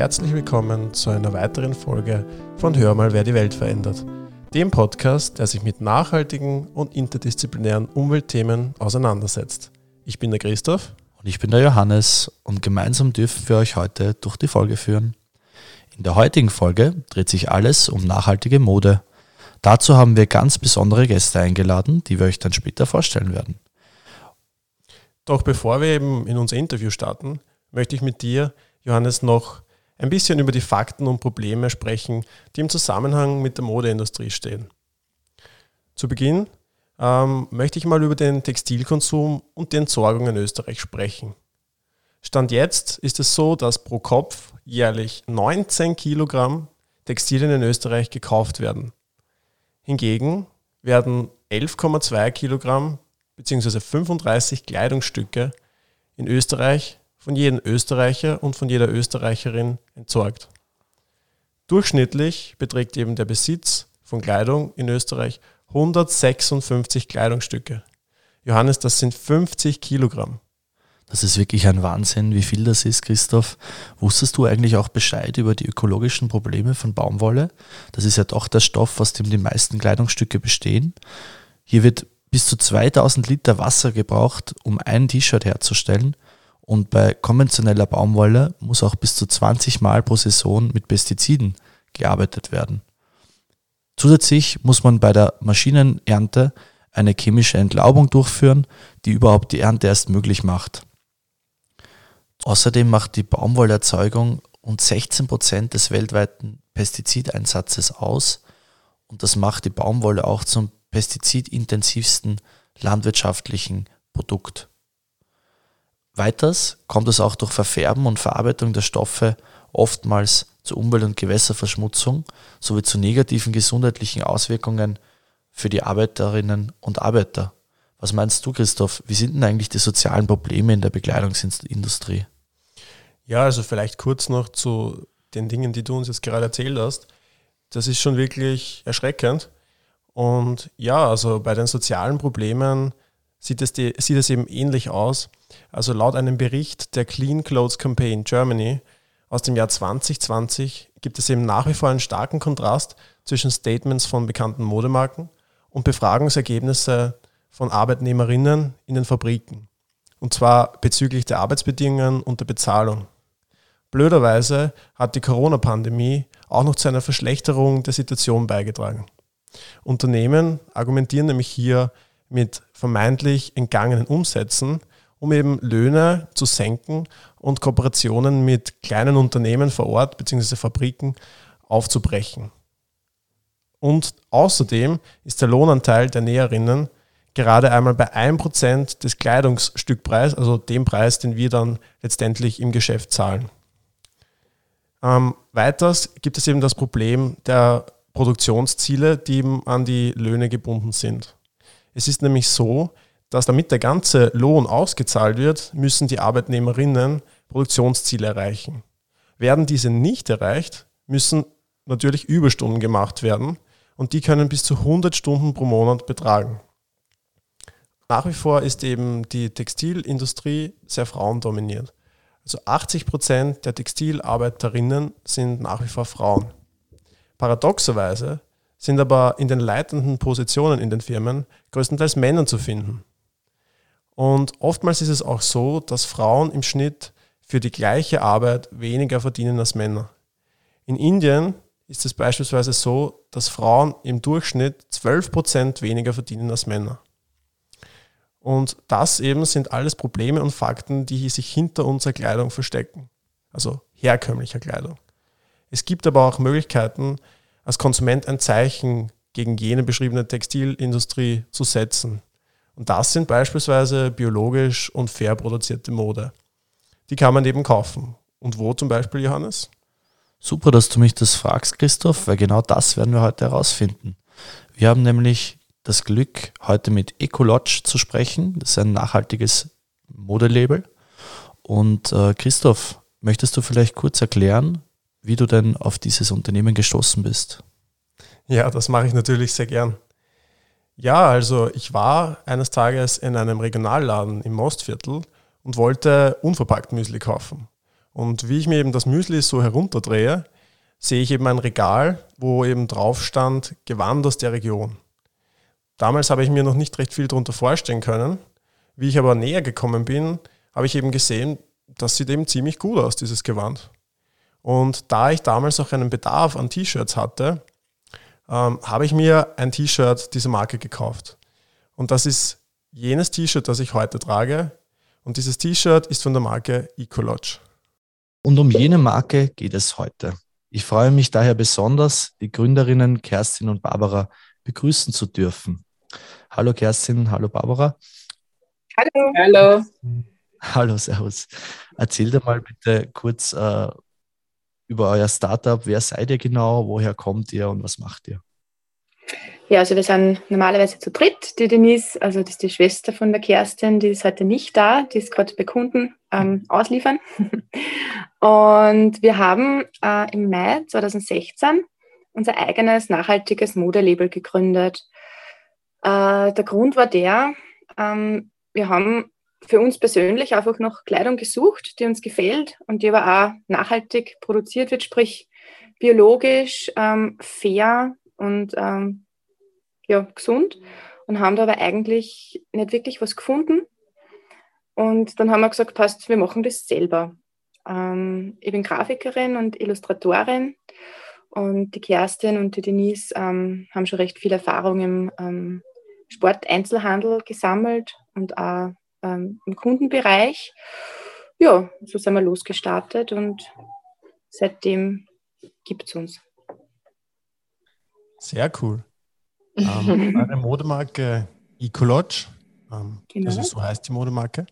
herzlich willkommen zu einer weiteren Folge von Hör mal, wer die Welt verändert. Dem Podcast, der sich mit nachhaltigen und interdisziplinären Umweltthemen auseinandersetzt. Ich bin der Christoph. Und ich bin der Johannes und gemeinsam dürfen wir euch heute durch die Folge führen. In der heutigen Folge dreht sich alles um nachhaltige Mode. Dazu haben wir ganz besondere Gäste eingeladen, die wir euch dann später vorstellen werden. Doch bevor wir eben in unser Interview starten, möchte ich mit dir, Johannes, noch ein bisschen über die Fakten und Probleme sprechen, die im Zusammenhang mit der Modeindustrie stehen. Zu Beginn ähm, möchte ich mal über den Textilkonsum und die Entsorgung in Österreich sprechen. Stand jetzt ist es so, dass pro Kopf jährlich 19 Kilogramm Textilien in Österreich gekauft werden. Hingegen werden 11,2 Kilogramm bzw. 35 Kleidungsstücke in Österreich von jedem Österreicher und von jeder Österreicherin entsorgt. Durchschnittlich beträgt eben der Besitz von Kleidung in Österreich 156 Kleidungsstücke. Johannes, das sind 50 Kilogramm. Das ist wirklich ein Wahnsinn, wie viel das ist, Christoph. Wusstest du eigentlich auch Bescheid über die ökologischen Probleme von Baumwolle? Das ist ja doch der Stoff, aus dem die meisten Kleidungsstücke bestehen. Hier wird bis zu 2000 Liter Wasser gebraucht, um ein T-Shirt herzustellen. Und bei konventioneller Baumwolle muss auch bis zu 20 Mal pro Saison mit Pestiziden gearbeitet werden. Zusätzlich muss man bei der Maschinenernte eine chemische Entlaubung durchführen, die überhaupt die Ernte erst möglich macht. Außerdem macht die Baumwollerzeugung rund 16 Prozent des weltweiten Pestizideinsatzes aus und das macht die Baumwolle auch zum pestizidintensivsten landwirtschaftlichen Produkt. Weiters kommt es auch durch Verfärben und Verarbeitung der Stoffe oftmals zu Umwelt- und Gewässerverschmutzung sowie zu negativen gesundheitlichen Auswirkungen für die Arbeiterinnen und Arbeiter. Was meinst du, Christoph? Wie sind denn eigentlich die sozialen Probleme in der Bekleidungsindustrie? Ja, also vielleicht kurz noch zu den Dingen, die du uns jetzt gerade erzählt hast. Das ist schon wirklich erschreckend. Und ja, also bei den sozialen Problemen sieht es, die, sieht es eben ähnlich aus. Also laut einem Bericht der Clean Clothes Campaign Germany aus dem Jahr 2020 gibt es eben nach wie vor einen starken Kontrast zwischen Statements von bekannten Modemarken und Befragungsergebnisse von Arbeitnehmerinnen in den Fabriken. Und zwar bezüglich der Arbeitsbedingungen und der Bezahlung. Blöderweise hat die Corona-Pandemie auch noch zu einer Verschlechterung der Situation beigetragen. Unternehmen argumentieren nämlich hier mit vermeintlich entgangenen Umsätzen, um eben Löhne zu senken und Kooperationen mit kleinen Unternehmen vor Ort bzw. Fabriken aufzubrechen. Und außerdem ist der Lohnanteil der Näherinnen gerade einmal bei 1% des Kleidungsstückpreises, also dem Preis, den wir dann letztendlich im Geschäft zahlen. Ähm, weiters gibt es eben das Problem der Produktionsziele, die eben an die Löhne gebunden sind. Es ist nämlich so, dass damit der ganze Lohn ausgezahlt wird, müssen die Arbeitnehmerinnen Produktionsziele erreichen. Werden diese nicht erreicht, müssen natürlich Überstunden gemacht werden und die können bis zu 100 Stunden pro Monat betragen. Nach wie vor ist eben die Textilindustrie sehr frauendominiert. Also 80 Prozent der Textilarbeiterinnen sind nach wie vor Frauen. Paradoxerweise sind aber in den leitenden Positionen in den Firmen größtenteils Männer zu finden. Und oftmals ist es auch so, dass Frauen im Schnitt für die gleiche Arbeit weniger verdienen als Männer. In Indien ist es beispielsweise so, dass Frauen im Durchschnitt 12% weniger verdienen als Männer. Und das eben sind alles Probleme und Fakten, die sich hinter unserer Kleidung verstecken. Also herkömmlicher Kleidung. Es gibt aber auch Möglichkeiten, als Konsument ein Zeichen gegen jene beschriebene Textilindustrie zu setzen. Und das sind beispielsweise biologisch und fair produzierte Mode. Die kann man eben kaufen. Und wo zum Beispiel, Johannes? Super, dass du mich das fragst, Christoph, weil genau das werden wir heute herausfinden. Wir haben nämlich das Glück, heute mit Ecolodge zu sprechen. Das ist ein nachhaltiges Modelabel. Und äh, Christoph, möchtest du vielleicht kurz erklären, wie du denn auf dieses Unternehmen gestoßen bist? Ja, das mache ich natürlich sehr gern. Ja, also ich war eines Tages in einem Regionalladen im Mostviertel und wollte unverpackt Müsli kaufen. Und wie ich mir eben das Müsli so herunterdrehe, sehe ich eben ein Regal, wo eben drauf stand, Gewand aus der Region. Damals habe ich mir noch nicht recht viel darunter vorstellen können. Wie ich aber näher gekommen bin, habe ich eben gesehen, das sieht eben ziemlich gut aus, dieses Gewand. Und da ich damals auch einen Bedarf an T-Shirts hatte, ähm, habe ich mir ein T-Shirt dieser Marke gekauft. Und das ist jenes T-Shirt, das ich heute trage. Und dieses T-Shirt ist von der Marke Ecolodge. Und um jene Marke geht es heute. Ich freue mich daher besonders, die Gründerinnen Kerstin und Barbara begrüßen zu dürfen. Hallo Kerstin, hallo Barbara. Hallo. Hallo. Hallo, Servus. Erzähl dir mal bitte kurz äh, über euer Startup. Wer seid ihr genau? Woher kommt ihr und was macht ihr? Ja, also wir sind normalerweise zu dritt. Die Denise, also das ist die Schwester von der Kerstin, die ist heute nicht da, die ist gerade bei Kunden ähm, ausliefern. Und wir haben äh, im Mai 2016 unser eigenes nachhaltiges Modelabel gegründet. Äh, der Grund war der, ähm, wir haben für uns persönlich einfach noch Kleidung gesucht, die uns gefällt und die aber auch nachhaltig produziert wird, sprich biologisch, ähm, fair und ähm, ja, gesund und haben da aber eigentlich nicht wirklich was gefunden. Und dann haben wir gesagt, passt, wir machen das selber. Ähm, ich bin Grafikerin und Illustratorin und die Kerstin und die Denise ähm, haben schon recht viel Erfahrung im ähm, Sporteinzelhandel gesammelt und auch ähm, im Kundenbereich. Ja, so sind wir losgestartet und seitdem gibt es uns. Sehr cool ähm, eine Modemarke Ecolodge. Ähm, genau. Also so heißt die Modemarke.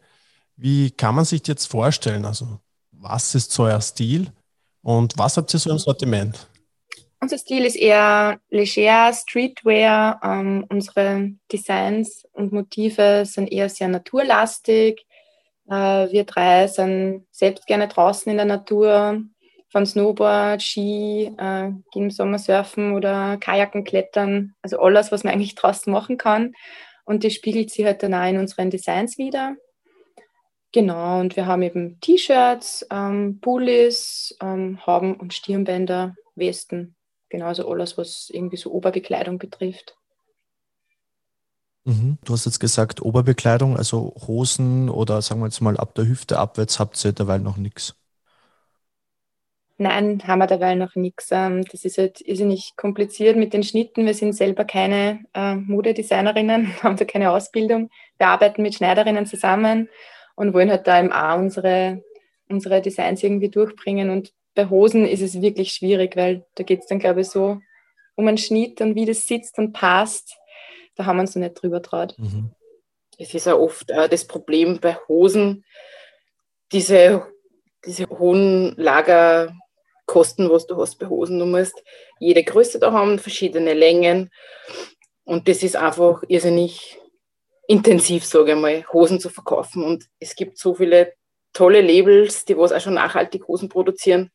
Wie kann man sich jetzt vorstellen? Also, was ist so euer Stil und was habt ihr so im Sortiment? Unser Stil ist eher leger, Streetwear. Ähm, unsere Designs und Motive sind eher sehr naturlastig. Äh, wir drei sind selbst gerne draußen in der Natur, von Snowboard, Ski, äh, im Sommer surfen oder Kajaken klettern. Also alles, was man eigentlich draußen machen kann. Und das spiegelt sich halt dann auch in unseren Designs wieder. Genau, und wir haben eben T-Shirts, ähm, Pullis, ähm, Hauben und Stirnbänder, Westen. Genauso alles, was irgendwie so Oberbekleidung betrifft. Mhm. Du hast jetzt gesagt Oberbekleidung, also Hosen oder sagen wir jetzt mal ab der Hüfte abwärts habt ihr derweil noch nichts. Nein, haben wir dabei noch nichts. Ähm, das ist halt irrsinnig kompliziert mit den Schnitten. Wir sind selber keine äh, Modedesignerinnen, haben da keine Ausbildung. Wir arbeiten mit Schneiderinnen zusammen und wollen halt da eben auch unsere, unsere Designs irgendwie durchbringen. Und bei Hosen ist es wirklich schwierig, weil da geht es dann, glaube ich, so um einen Schnitt und wie das sitzt und passt. Da haben wir uns noch nicht drüber traut. Mhm. Es ist ja oft äh, das Problem bei Hosen, diese, diese hohen Lager Kosten, was du hast bei Hosen. Du musst jede Größe da haben, verschiedene Längen. Und das ist einfach irrsinnig intensiv, sage ich mal, Hosen zu verkaufen. Und es gibt so viele tolle Labels, die was auch schon nachhaltig Hosen produzieren.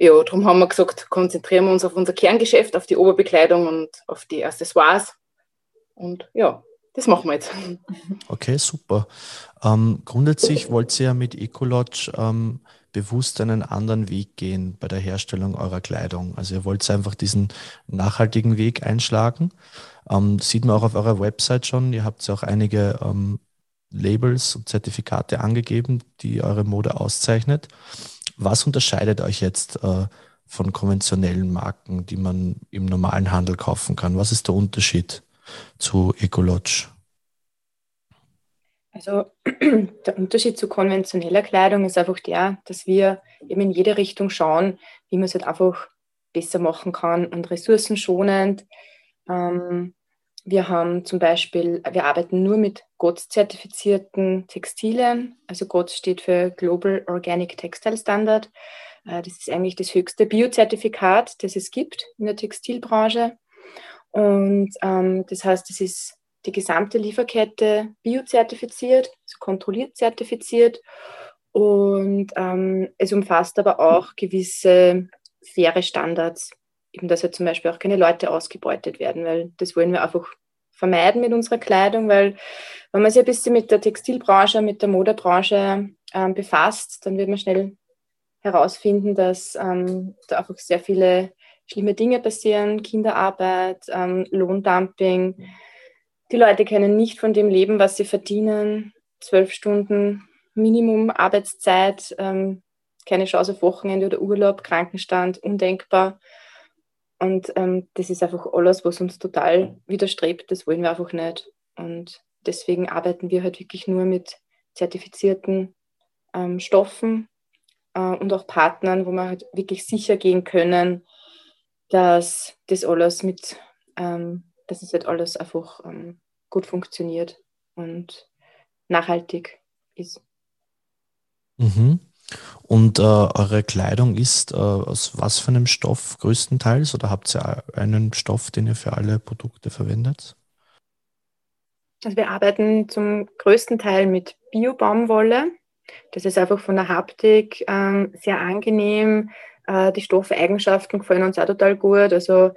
Ja, darum haben wir gesagt, konzentrieren wir uns auf unser Kerngeschäft, auf die Oberbekleidung und auf die Accessoires. Und ja, das machen wir jetzt. Okay, super. Ähm, grundsätzlich wollt ihr ja mit Ecolodge ähm, bewusst einen anderen Weg gehen bei der Herstellung eurer Kleidung. Also ihr wollt einfach diesen nachhaltigen Weg einschlagen. Ähm, sieht man auch auf eurer Website schon. Ihr habt ja auch einige ähm, Labels und Zertifikate angegeben, die eure Mode auszeichnet. Was unterscheidet euch jetzt äh, von konventionellen Marken, die man im normalen Handel kaufen kann? Was ist der Unterschied zu Ecolodge? Also der Unterschied zu konventioneller Kleidung ist einfach der, dass wir eben in jede Richtung schauen, wie man es halt einfach besser machen kann und ressourcenschonend. Ähm, wir haben zum Beispiel, wir arbeiten nur mit GOTS-zertifizierten Textilien. Also GOTS steht für Global Organic Textile Standard. Äh, das ist eigentlich das höchste Biozertifikat, das es gibt in der Textilbranche. Und ähm, das heißt, es ist die gesamte Lieferkette biozertifiziert, also kontrolliert zertifiziert. Und ähm, es umfasst aber auch gewisse faire Standards, eben dass ja zum Beispiel auch keine Leute ausgebeutet werden, weil das wollen wir einfach vermeiden mit unserer Kleidung, weil wenn man sich ein bisschen mit der Textilbranche, mit der Modebranche ähm, befasst, dann wird man schnell herausfinden, dass ähm, da einfach sehr viele schlimme Dinge passieren, Kinderarbeit, ähm, Lohndumping. Die Leute können nicht von dem leben, was sie verdienen. Zwölf Stunden Minimum Arbeitszeit, ähm, keine Chance auf Wochenende oder Urlaub, Krankenstand, undenkbar. Und ähm, das ist einfach alles, was uns total widerstrebt. Das wollen wir einfach nicht. Und deswegen arbeiten wir halt wirklich nur mit zertifizierten ähm, Stoffen äh, und auch Partnern, wo wir halt wirklich sicher gehen können, dass das alles mit, ähm, dass es halt alles einfach ähm, gut funktioniert und nachhaltig ist. Mhm. Und äh, eure Kleidung ist äh, aus was für einem Stoff größtenteils oder habt ihr einen Stoff, den ihr für alle Produkte verwendet? Also wir arbeiten zum größten Teil mit Bio-Baumwolle. Das ist einfach von der Haptik ähm, sehr angenehm. Äh, die Stoffeigenschaften gefallen uns auch total gut. Also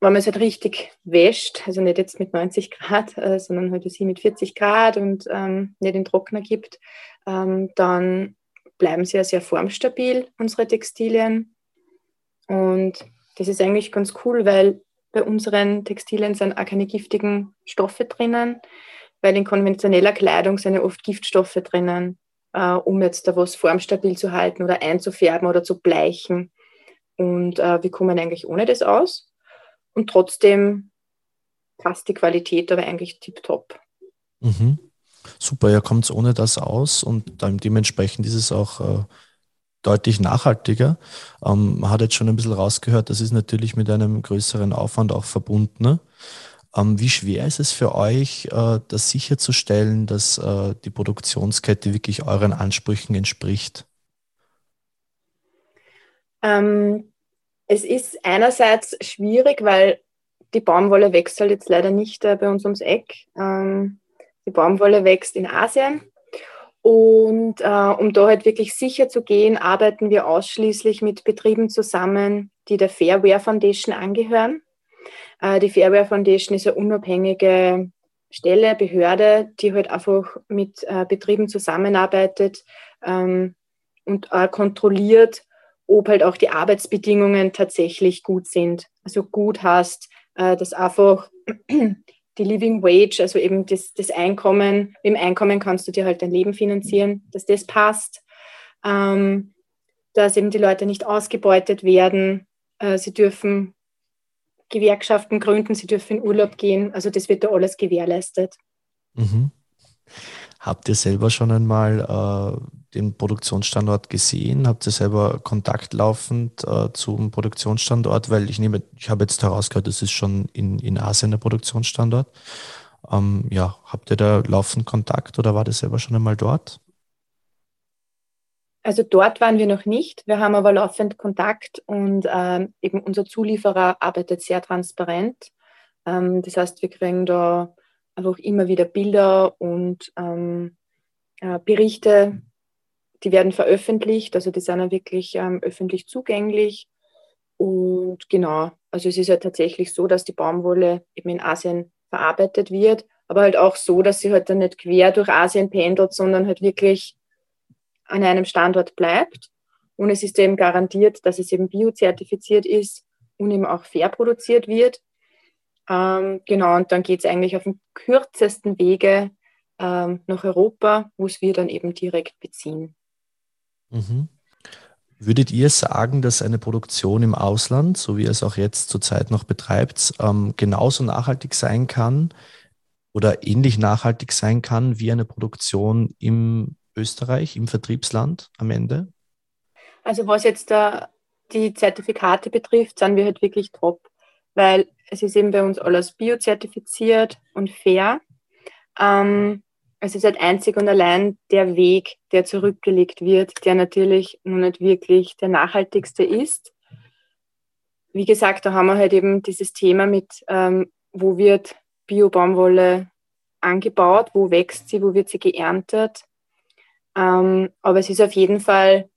wenn man es halt richtig wäscht, also nicht jetzt mit 90 Grad, äh, sondern halt sie mit 40 Grad und ähm, nicht in Trockner gibt, ähm, dann bleiben ja sehr formstabil, unsere Textilien. Und das ist eigentlich ganz cool, weil bei unseren Textilien sind auch keine giftigen Stoffe drinnen, weil in konventioneller Kleidung sind ja oft Giftstoffe drinnen, äh, um jetzt da was formstabil zu halten oder einzufärben oder zu bleichen. Und äh, wir kommen eigentlich ohne das aus. Und trotzdem passt die Qualität aber eigentlich tiptop. Mhm. Super, ja, kommt es ohne das aus und dementsprechend ist es auch äh, deutlich nachhaltiger. Ähm, man hat jetzt schon ein bisschen rausgehört, das ist natürlich mit einem größeren Aufwand auch verbunden. Ne? Ähm, wie schwer ist es für euch, äh, das sicherzustellen, dass äh, die Produktionskette wirklich euren Ansprüchen entspricht? Ähm, es ist einerseits schwierig, weil die Baumwolle wächst halt jetzt leider nicht äh, bei uns ums Eck. Ähm, die Baumwolle wächst in Asien. Und äh, um da halt wirklich sicher zu gehen, arbeiten wir ausschließlich mit Betrieben zusammen, die der Fairware Foundation angehören. Äh, die Fairware Foundation ist eine unabhängige Stelle, Behörde, die halt einfach mit äh, Betrieben zusammenarbeitet ähm, und äh, kontrolliert, ob halt auch die Arbeitsbedingungen tatsächlich gut sind. Also gut hast, äh, dass einfach die Living Wage, also eben das, das Einkommen, mit dem Einkommen kannst du dir halt dein Leben finanzieren, dass das passt, ähm, dass eben die Leute nicht ausgebeutet werden, äh, sie dürfen Gewerkschaften gründen, sie dürfen in Urlaub gehen, also das wird da alles gewährleistet. Mhm. Habt ihr selber schon einmal äh, den Produktionsstandort gesehen? Habt ihr selber Kontakt laufend äh, zum Produktionsstandort? Weil ich nehme, ich habe jetzt herausgehört, das ist schon in, in Asien der Produktionsstandort. Ähm, ja, habt ihr da laufend Kontakt oder war das selber schon einmal dort? Also dort waren wir noch nicht. Wir haben aber laufend Kontakt und ähm, eben unser Zulieferer arbeitet sehr transparent. Ähm, das heißt, wir kriegen da einfach immer wieder Bilder und ähm, äh, Berichte, die werden veröffentlicht, also die sind ja wirklich ähm, öffentlich zugänglich. Und genau, also es ist ja tatsächlich so, dass die Baumwolle eben in Asien verarbeitet wird, aber halt auch so, dass sie halt dann nicht quer durch Asien pendelt, sondern halt wirklich an einem Standort bleibt. Und es ist eben garantiert, dass es eben biozertifiziert ist und eben auch fair produziert wird. Ähm, genau, und dann geht es eigentlich auf dem kürzesten Wege ähm, nach Europa, wo es wir dann eben direkt beziehen. Mhm. Würdet ihr sagen, dass eine Produktion im Ausland, so wie ihr es auch jetzt zurzeit noch betreibt, ähm, genauso nachhaltig sein kann oder ähnlich nachhaltig sein kann wie eine Produktion im Österreich, im Vertriebsland am Ende? Also was jetzt da die Zertifikate betrifft, sind wir halt wirklich top weil es ist eben bei uns alles biozertifiziert und fair. Ähm, es ist halt einzig und allein der Weg, der zurückgelegt wird, der natürlich noch nicht wirklich der nachhaltigste ist. Wie gesagt, da haben wir halt eben dieses Thema mit, ähm, wo wird Bio-Baumwolle angebaut, wo wächst sie, wo wird sie geerntet. Ähm, aber es ist auf jeden Fall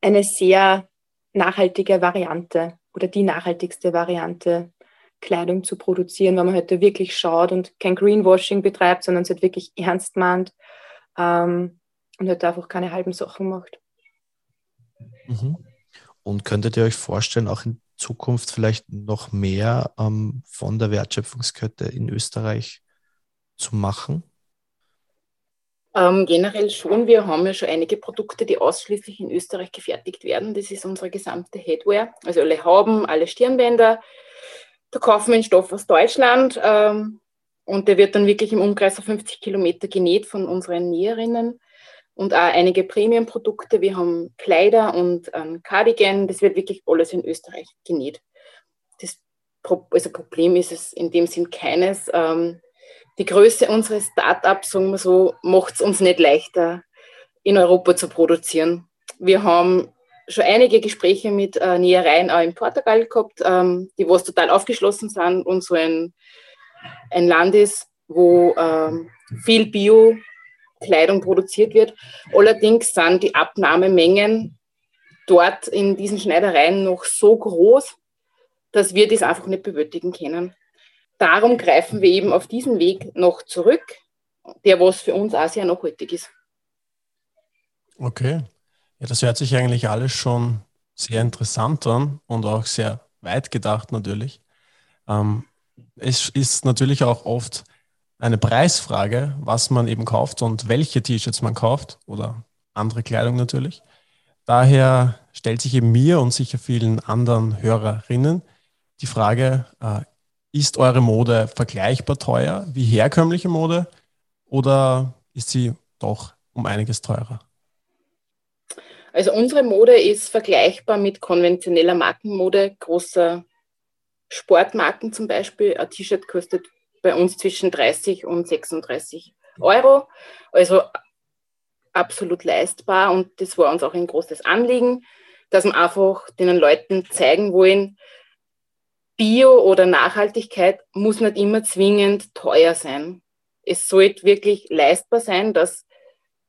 eine sehr nachhaltige Variante oder die nachhaltigste Variante, Kleidung zu produzieren, wenn man heute wirklich schaut und kein Greenwashing betreibt, sondern es halt wirklich ernst meint ähm, und halt einfach keine halben Sachen macht. Mhm. Und könntet ihr euch vorstellen, auch in Zukunft vielleicht noch mehr ähm, von der Wertschöpfungskette in Österreich zu machen? Ähm, generell schon. Wir haben ja schon einige Produkte, die ausschließlich in Österreich gefertigt werden. Das ist unsere gesamte Headwear. Also alle Hauben, alle Stirnbänder. Da kaufen wir einen Stoff aus Deutschland ähm, und der wird dann wirklich im Umkreis von 50 Kilometer genäht von unseren Näherinnen und auch einige Premium-Produkte. Wir haben Kleider und ein Cardigan. Das wird wirklich alles in Österreich genäht. Das Pro also Problem ist es in dem Sinn keines. Ähm, die Größe unseres Startups, sagen wir so, macht es uns nicht leichter, in Europa zu produzieren. Wir haben schon einige Gespräche mit äh, Nähereien auch in Portugal gehabt, ähm, die was total aufgeschlossen sind und so ein, ein Land ist, wo ähm, viel Bio-Kleidung produziert wird. Allerdings sind die Abnahmemengen dort in diesen Schneidereien noch so groß, dass wir das einfach nicht bewältigen können. Darum greifen wir eben auf diesen Weg noch zurück, der was für uns auch sehr nachhaltig ist. Okay. Ja, das hört sich eigentlich alles schon sehr interessant an und auch sehr weit gedacht natürlich. Ähm, es ist natürlich auch oft eine Preisfrage, was man eben kauft und welche T-Shirts man kauft oder andere Kleidung natürlich. Daher stellt sich eben mir und sicher vielen anderen Hörerinnen die Frage, äh, ist eure Mode vergleichbar teuer wie herkömmliche Mode oder ist sie doch um einiges teurer? Also unsere Mode ist vergleichbar mit konventioneller Markenmode, großer Sportmarken zum Beispiel. Ein T-Shirt kostet bei uns zwischen 30 und 36 Euro. Also absolut leistbar und das war uns auch ein großes Anliegen, dass wir einfach den Leuten zeigen wollen, Bio oder Nachhaltigkeit muss nicht immer zwingend teuer sein. Es sollte wirklich leistbar sein, dass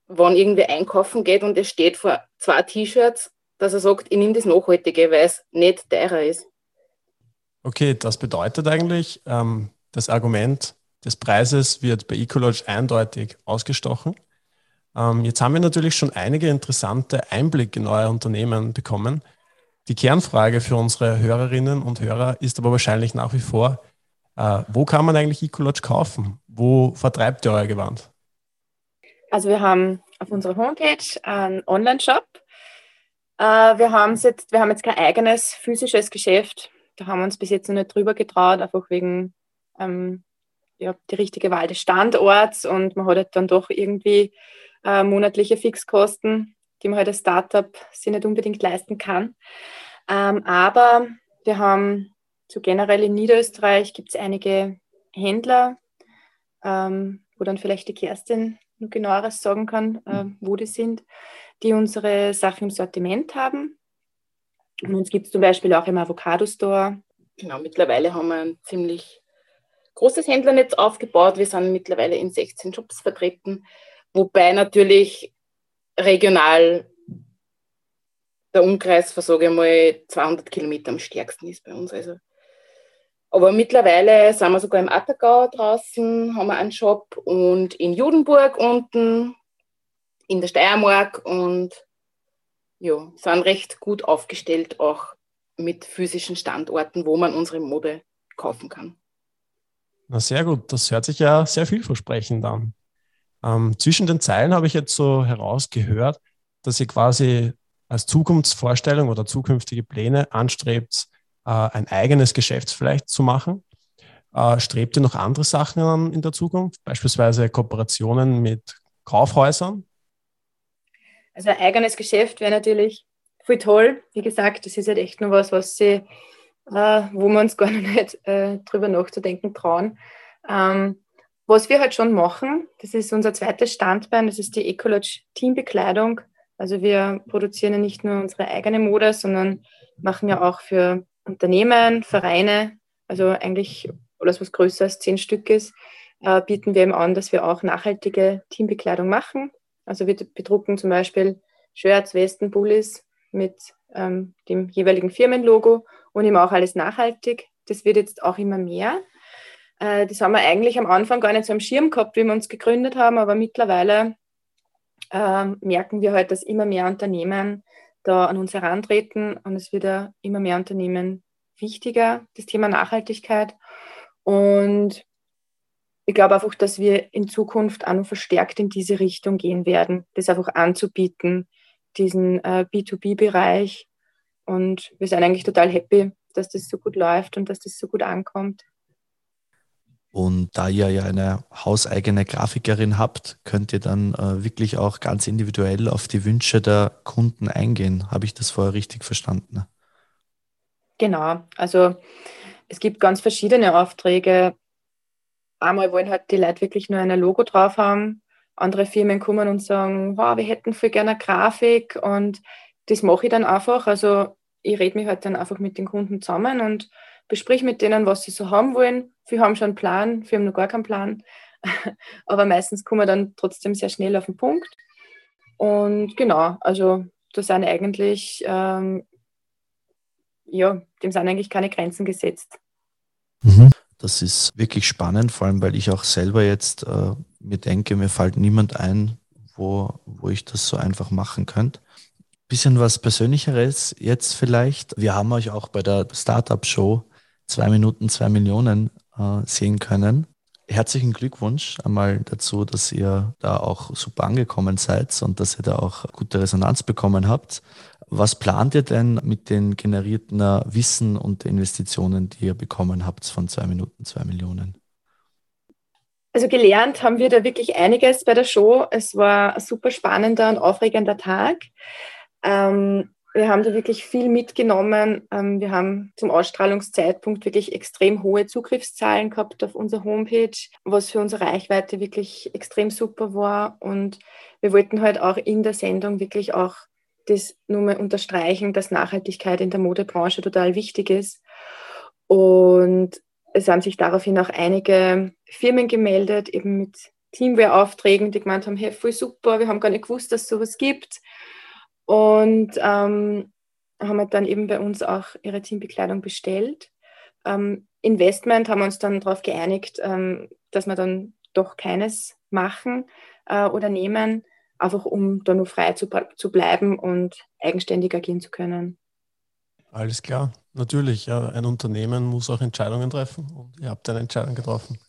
wenn irgendwie einkaufen geht und es steht vor zwei T-Shirts, dass er sagt, ich nehme das Nachhaltige, weil es nicht teurer ist. Okay, das bedeutet eigentlich, ähm, das Argument des Preises wird bei Ecolodge eindeutig ausgestochen. Ähm, jetzt haben wir natürlich schon einige interessante Einblicke in euer Unternehmen bekommen. Die Kernfrage für unsere Hörerinnen und Hörer ist aber wahrscheinlich nach wie vor, äh, wo kann man eigentlich Ecolodge kaufen? Wo vertreibt ihr euer Gewand? Also wir haben auf unserer Homepage einen Online-Shop. Äh, wir, haben jetzt, wir haben jetzt kein eigenes physisches Geschäft. Da haben wir uns bis jetzt noch nicht drüber getraut, einfach wegen ähm, ja, die richtige Wahl des Standorts und man hat halt dann doch irgendwie äh, monatliche Fixkosten, die man halt als Startup sich nicht unbedingt leisten kann. Ähm, aber wir haben so generell in Niederösterreich gibt es einige Händler, ähm, wo dann vielleicht die Kerstin noch genaueres sagen kann, äh, wo die sind, die unsere Sachen im Sortiment haben. Und uns gibt es zum Beispiel auch im Avocado Store. Genau, mittlerweile haben wir ein ziemlich großes Händlernetz aufgebaut. Wir sind mittlerweile in 16 Shops vertreten, wobei natürlich regional der Umkreis, versage ich mal, 200 Kilometer am stärksten ist bei uns. Also aber mittlerweile sind wir sogar im Attergau draußen, haben wir einen Shop und in Judenburg unten, in der Steiermark und ja, sind recht gut aufgestellt, auch mit physischen Standorten, wo man unsere Mode kaufen kann. Na sehr gut, das hört sich ja sehr vielversprechend an. Ähm, zwischen den Zeilen habe ich jetzt so herausgehört, dass ihr quasi als Zukunftsvorstellung oder zukünftige Pläne anstrebt, äh, ein eigenes Geschäft vielleicht zu machen? Äh, strebt ihr noch andere Sachen an in der Zukunft, beispielsweise Kooperationen mit Kaufhäusern? Also ein eigenes Geschäft wäre natürlich voll toll. Wie gesagt, das ist halt echt nur was, was sie, äh, wo wir uns gar nicht äh, drüber nachzudenken trauen. Ähm, was wir halt schon machen, das ist unser zweites Standbein, das ist die Ecolodge Teambekleidung. Also wir produzieren ja nicht nur unsere eigene Mode, sondern machen ja auch für Unternehmen, Vereine, also eigentlich alles, was größer als zehn Stück ist, äh, bieten wir eben an, dass wir auch nachhaltige Teambekleidung machen. Also wir bedrucken zum Beispiel Shirts, Westen, Bullis mit ähm, dem jeweiligen Firmenlogo und eben auch alles nachhaltig. Das wird jetzt auch immer mehr. Äh, das haben wir eigentlich am Anfang gar nicht so am Schirm gehabt, wie wir uns gegründet haben, aber mittlerweile äh, merken wir halt, dass immer mehr Unternehmen da an uns herantreten und es wird ja immer mehr Unternehmen wichtiger, das Thema Nachhaltigkeit. Und ich glaube einfach, dass wir in Zukunft auch noch verstärkt in diese Richtung gehen werden, das einfach anzubieten, diesen äh, B2B-Bereich. Und wir sind eigentlich total happy, dass das so gut läuft und dass das so gut ankommt. Und da ihr ja eine hauseigene Grafikerin habt, könnt ihr dann äh, wirklich auch ganz individuell auf die Wünsche der Kunden eingehen. Habe ich das vorher richtig verstanden? Genau, also es gibt ganz verschiedene Aufträge. Einmal wollen halt die Leute wirklich nur ein Logo drauf haben. Andere Firmen kommen und sagen, wow, wir hätten viel gerne Grafik und das mache ich dann einfach. Also ich rede mich halt dann einfach mit den Kunden zusammen und besprich mit denen, was sie so haben wollen. Viele haben schon einen Plan, viele haben noch gar keinen Plan. Aber meistens kommen wir dann trotzdem sehr schnell auf den Punkt. Und genau, also da sind eigentlich, ähm, ja, dem sind eigentlich keine Grenzen gesetzt. Mhm. Das ist wirklich spannend, vor allem weil ich auch selber jetzt äh, mir denke, mir fällt niemand ein, wo, wo ich das so einfach machen könnte. Bisschen was Persönlicheres jetzt vielleicht. Wir haben euch auch bei der Startup-Show zwei Minuten, zwei Millionen äh, sehen können. Herzlichen Glückwunsch einmal dazu, dass ihr da auch super angekommen seid und dass ihr da auch gute Resonanz bekommen habt. Was plant ihr denn mit den generierten Wissen und Investitionen, die ihr bekommen habt von zwei Minuten, zwei Millionen? Also gelernt haben wir da wirklich einiges bei der Show. Es war ein super spannender und aufregender Tag. Ähm, wir haben da wirklich viel mitgenommen. Ähm, wir haben zum Ausstrahlungszeitpunkt wirklich extrem hohe Zugriffszahlen gehabt auf unserer Homepage, was für unsere Reichweite wirklich extrem super war. Und wir wollten halt auch in der Sendung wirklich auch das nur mal unterstreichen, dass Nachhaltigkeit in der Modebranche total wichtig ist. Und es haben sich daraufhin auch einige Firmen gemeldet, eben mit Teamwear-Aufträgen, die gemeint haben, hey, voll super, wir haben gar nicht gewusst, dass es sowas gibt. Und ähm, haben halt dann eben bei uns auch ihre Teambekleidung bestellt. Ähm, Investment haben wir uns dann darauf geeinigt, ähm, dass wir dann doch keines machen äh, oder nehmen, einfach um da nur frei zu, zu bleiben und eigenständig agieren zu können. Alles klar, natürlich. Ja, ein Unternehmen muss auch Entscheidungen treffen und ihr habt eine Entscheidung getroffen.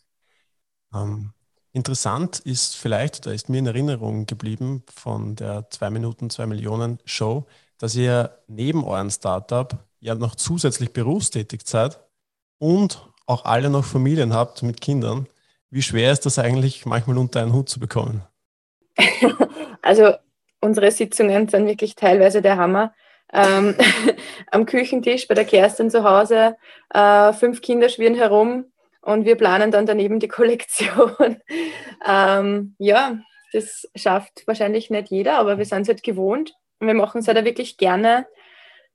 Ähm, Interessant ist vielleicht, da ist mir in Erinnerung geblieben von der 2 Minuten 2 Millionen Show, dass ihr neben euren Startup ja noch zusätzlich berufstätig seid und auch alle noch Familien habt mit Kindern. Wie schwer ist das eigentlich manchmal unter einen Hut zu bekommen? Also unsere Sitzungen sind wirklich teilweise der Hammer. Ähm, am Küchentisch bei der Kerstin zu Hause, äh, fünf Kinder schwirren herum, und wir planen dann daneben die Kollektion. ähm, ja, das schafft wahrscheinlich nicht jeder, aber wir sind es halt gewohnt und wir machen es halt auch wirklich gerne.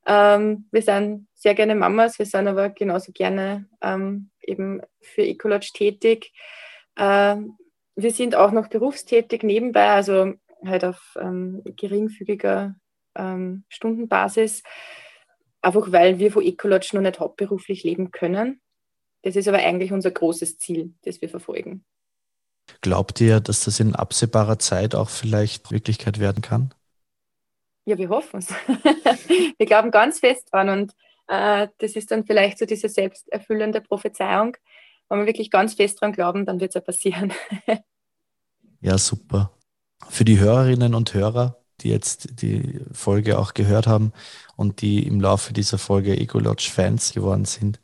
Ähm, wir sind sehr gerne Mamas, wir sind aber genauso gerne ähm, eben für Ecolodge tätig. Ähm, wir sind auch noch berufstätig nebenbei, also halt auf ähm, geringfügiger ähm, Stundenbasis, einfach weil wir von Ecolodge noch nicht hauptberuflich leben können. Das ist aber eigentlich unser großes Ziel, das wir verfolgen. Glaubt ihr, dass das in absehbarer Zeit auch vielleicht Wirklichkeit werden kann? Ja, wir hoffen es. wir glauben ganz fest dran und äh, das ist dann vielleicht so diese selbsterfüllende Prophezeiung. Wenn wir wirklich ganz fest dran glauben, dann wird es ja passieren. ja, super. Für die Hörerinnen und Hörer, die jetzt die Folge auch gehört haben und die im Laufe dieser Folge Ecolodge Fans geworden sind,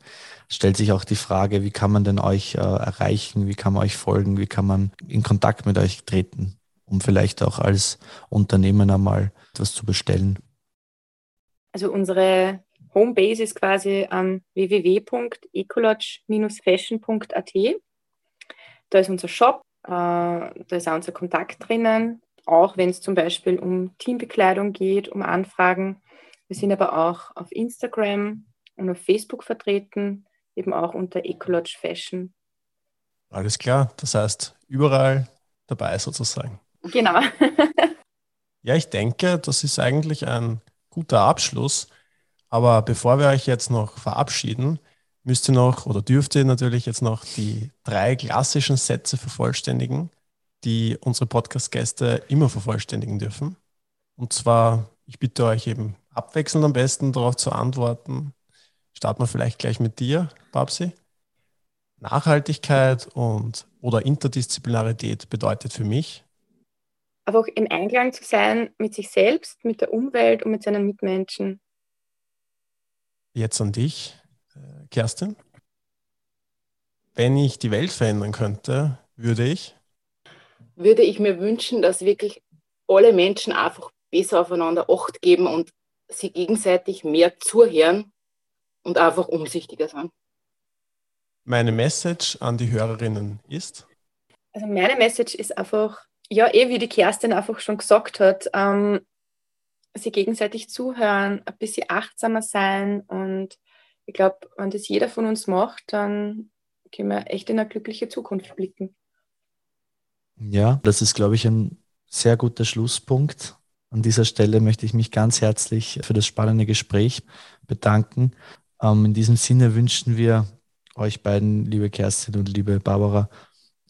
stellt sich auch die Frage, wie kann man denn euch äh, erreichen, wie kann man euch folgen, wie kann man in Kontakt mit euch treten, um vielleicht auch als Unternehmen einmal etwas zu bestellen. Also unsere Homebase ist quasi ähm, www.ecolodge-fashion.at. Da ist unser Shop, äh, da ist auch unser Kontakt drinnen, auch wenn es zum Beispiel um Teambekleidung geht, um Anfragen. Wir sind aber auch auf Instagram und auf Facebook vertreten eben auch unter Ecolodge Fashion. Alles klar, das heißt überall dabei sozusagen. Genau. ja, ich denke, das ist eigentlich ein guter Abschluss. Aber bevor wir euch jetzt noch verabschieden, müsst ihr noch oder dürft ihr natürlich jetzt noch die drei klassischen Sätze vervollständigen, die unsere Podcast-Gäste immer vervollständigen dürfen. Und zwar, ich bitte euch eben abwechselnd am besten darauf zu antworten. Starten wir vielleicht gleich mit dir, Babsi. Nachhaltigkeit und oder Interdisziplinarität bedeutet für mich? Einfach im Einklang zu sein mit sich selbst, mit der Umwelt und mit seinen Mitmenschen. Jetzt an dich, äh, Kerstin. Wenn ich die Welt verändern könnte, würde ich? Würde ich mir wünschen, dass wirklich alle Menschen einfach besser aufeinander Acht geben und sie gegenseitig mehr zuhören und einfach umsichtiger sein. Meine Message an die Hörerinnen ist? Also meine Message ist einfach, ja, eh wie die Kerstin einfach schon gesagt hat, ähm, sie gegenseitig zuhören, ein bisschen achtsamer sein und ich glaube, wenn das jeder von uns macht, dann können wir echt in eine glückliche Zukunft blicken. Ja, das ist, glaube ich, ein sehr guter Schlusspunkt. An dieser Stelle möchte ich mich ganz herzlich für das spannende Gespräch bedanken. Ähm, in diesem Sinne wünschen wir euch beiden, liebe Kerstin und liebe Barbara,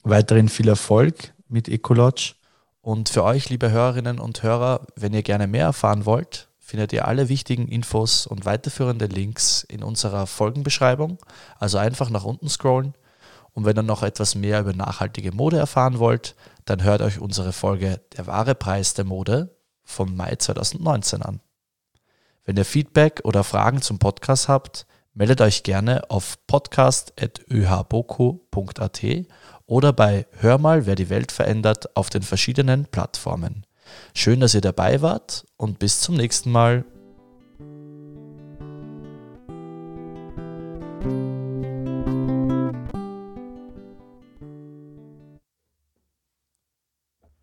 weiterhin viel Erfolg mit Ecolodge. Und für euch, liebe Hörerinnen und Hörer, wenn ihr gerne mehr erfahren wollt, findet ihr alle wichtigen Infos und weiterführende Links in unserer Folgenbeschreibung. Also einfach nach unten scrollen. Und wenn ihr noch etwas mehr über nachhaltige Mode erfahren wollt, dann hört euch unsere Folge Der wahre Preis der Mode vom Mai 2019 an. Wenn ihr Feedback oder Fragen zum Podcast habt, meldet euch gerne auf podcast.öhboku.at oder bei Hör mal, wer die Welt verändert auf den verschiedenen Plattformen. Schön, dass ihr dabei wart und bis zum nächsten Mal.